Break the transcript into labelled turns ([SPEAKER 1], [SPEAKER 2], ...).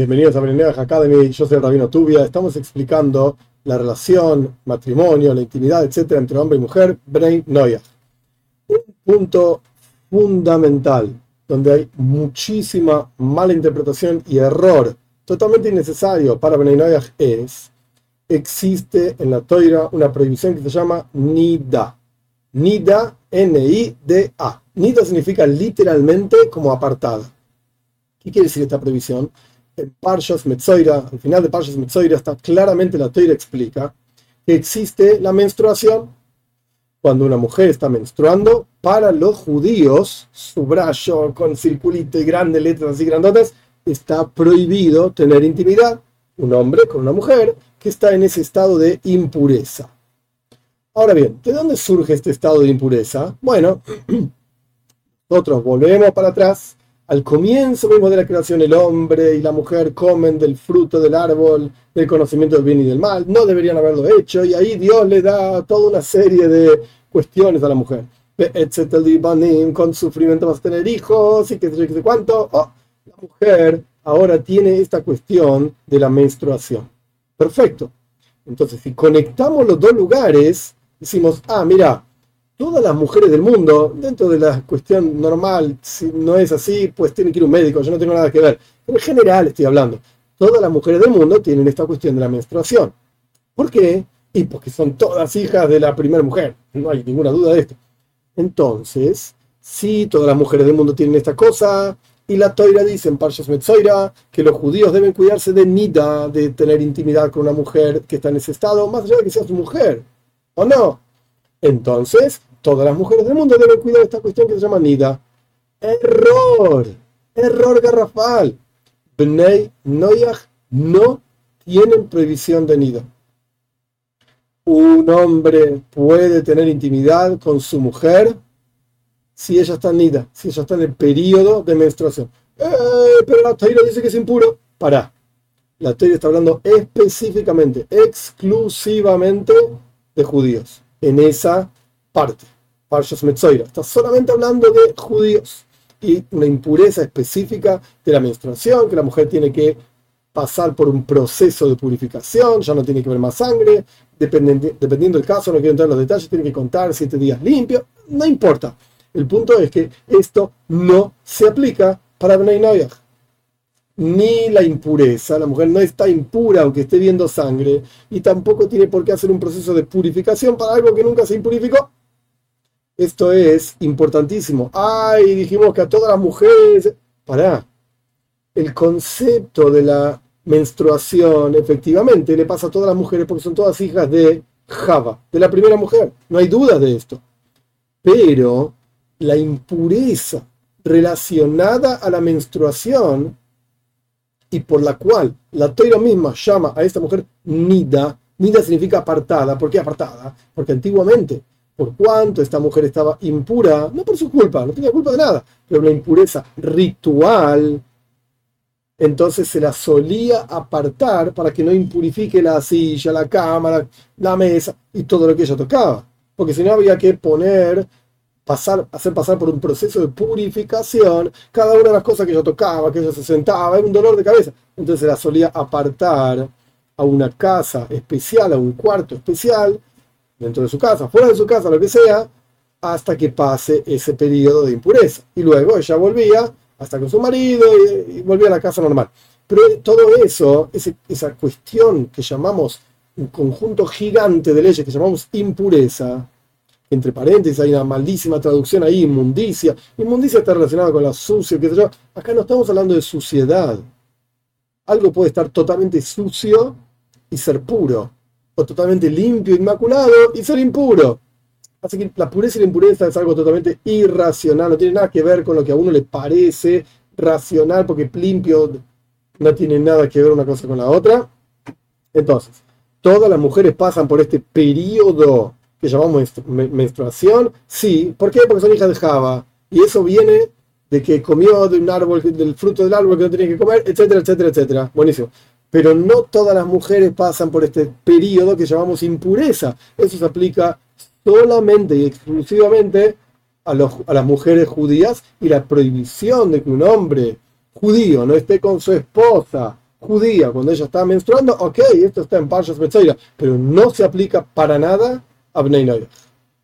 [SPEAKER 1] Bienvenidos a Beneneach Academy, yo soy Rabino Tubia. Estamos explicando la relación, matrimonio, la intimidad, etcétera, entre hombre y mujer, Brei Noyach. Un punto fundamental donde hay muchísima mala interpretación y error totalmente innecesario para Brei Noyach es: existe en la Toira una prohibición que se llama Nida. Nida, N-I-D-A. Nida significa literalmente como apartada. ¿Qué quiere decir esta prohibición? En Parshas Metzoira, al final de Parshas Metzoira, está claramente la Toira explica que existe la menstruación. Cuando una mujer está menstruando, para los judíos, su brazo con circulito y grandes letras así grandotas, está prohibido tener intimidad. Un hombre con una mujer que está en ese estado de impureza. Ahora bien, ¿de dónde surge este estado de impureza? Bueno, nosotros volvemos para atrás al comienzo mismo de la creación, el hombre y la mujer comen del fruto del árbol del conocimiento del bien y del mal. No deberían haberlo hecho y ahí Dios le da toda una serie de cuestiones a la mujer. Con sufrimiento vas a tener hijos y qué sé cuánto. Oh, la mujer ahora tiene esta cuestión de la menstruación. Perfecto. Entonces, si conectamos los dos lugares, decimos, ah, mira, todas las mujeres del mundo, dentro de la cuestión normal, si no es así, pues tienen que ir un médico, yo no tengo nada que ver. En general estoy hablando. Todas las mujeres del mundo tienen esta cuestión de la menstruación. ¿Por qué? Y porque son todas hijas de la primera mujer. No hay ninguna duda de esto. Entonces, si todas las mujeres del mundo tienen esta cosa, y la Toira dice en Parshas Metzoira que los judíos deben cuidarse de nida, de tener intimidad con una mujer que está en ese estado, más allá de que sea su mujer. ¿O no? Entonces, todas las mujeres del mundo deben cuidar esta cuestión que se llama nida. Error, error garrafal. Bnei Noyach no tienen prohibición de nida. Un hombre puede tener intimidad con su mujer si ella está en nida, si ella está en el periodo de menstruación. Eh, pero la Taira dice que es impuro. Para. La Taira está hablando específicamente, exclusivamente de judíos en esa parte. Parshas Metzoira. Está solamente hablando de judíos y una impureza específica de la menstruación, que la mujer tiene que pasar por un proceso de purificación, ya no tiene que ver más sangre, dependiendo, dependiendo del caso, no quiero entrar en los detalles, tiene que contar siete días limpio, no importa. El punto es que esto no se aplica para Bnei Noyach. Ni la impureza, la mujer no está impura aunque esté viendo sangre, y tampoco tiene por qué hacer un proceso de purificación para algo que nunca se impurificó. Esto es importantísimo. Ay, dijimos que a todas las mujeres. Pará. El concepto de la menstruación, efectivamente, le pasa a todas las mujeres porque son todas hijas de Java, de la primera mujer. No hay duda de esto. Pero la impureza relacionada a la menstruación y por la cual la Toira misma llama a esta mujer Nida. Nida significa apartada. ¿Por qué apartada? Porque antiguamente por cuanto esta mujer estaba impura, no por su culpa, no tenía culpa de nada, pero la impureza ritual, entonces se la solía apartar para que no impurifique la silla, la cámara, la mesa y todo lo que ella tocaba. Porque si no había que poner, pasar, hacer pasar por un proceso de purificación cada una de las cosas que ella tocaba, que ella se sentaba, era un dolor de cabeza. Entonces se la solía apartar a una casa especial, a un cuarto especial, dentro de su casa, fuera de su casa, lo que sea, hasta que pase ese periodo de impureza. Y luego ella volvía hasta con su marido y, volvía a la casa normal. Pero todo eso, esa cuestión que llamamos un conjunto gigante de leyes que llamamos impureza, entre paréntesis hay una maldísima traducción ahí, inmundicia. Inmundicia está relacionada con la sucia, qué sé yo. Acá no estamos hablando de suciedad. Algo puede estar totalmente sucio y ser puro totalmente limpio, inmaculado y ser impuro. Así que la pureza y la impureza es algo totalmente irracional, no tiene nada que ver con lo que a uno le parece racional, porque limpio no tiene nada que ver una cosa con la otra. Entonces, todas las mujeres pasan por este periodo que llamamos menstruación, sí, ¿por qué? Porque son hijas de Java. Y eso viene de que comió de un árbol, del fruto del árbol que no tenía que comer, etcétera, etcétera, etcétera. Buenísimo pero no todas las mujeres pasan por este periodo que llamamos impureza. Eso se aplica solamente y exclusivamente a, las mujeres judías y la prohibición de que un hombre judío no esté con su esposa judía, cuando ella está menstruando, ok, esto está en Parshas Metzoira, pero no se aplica para nada a Bnei.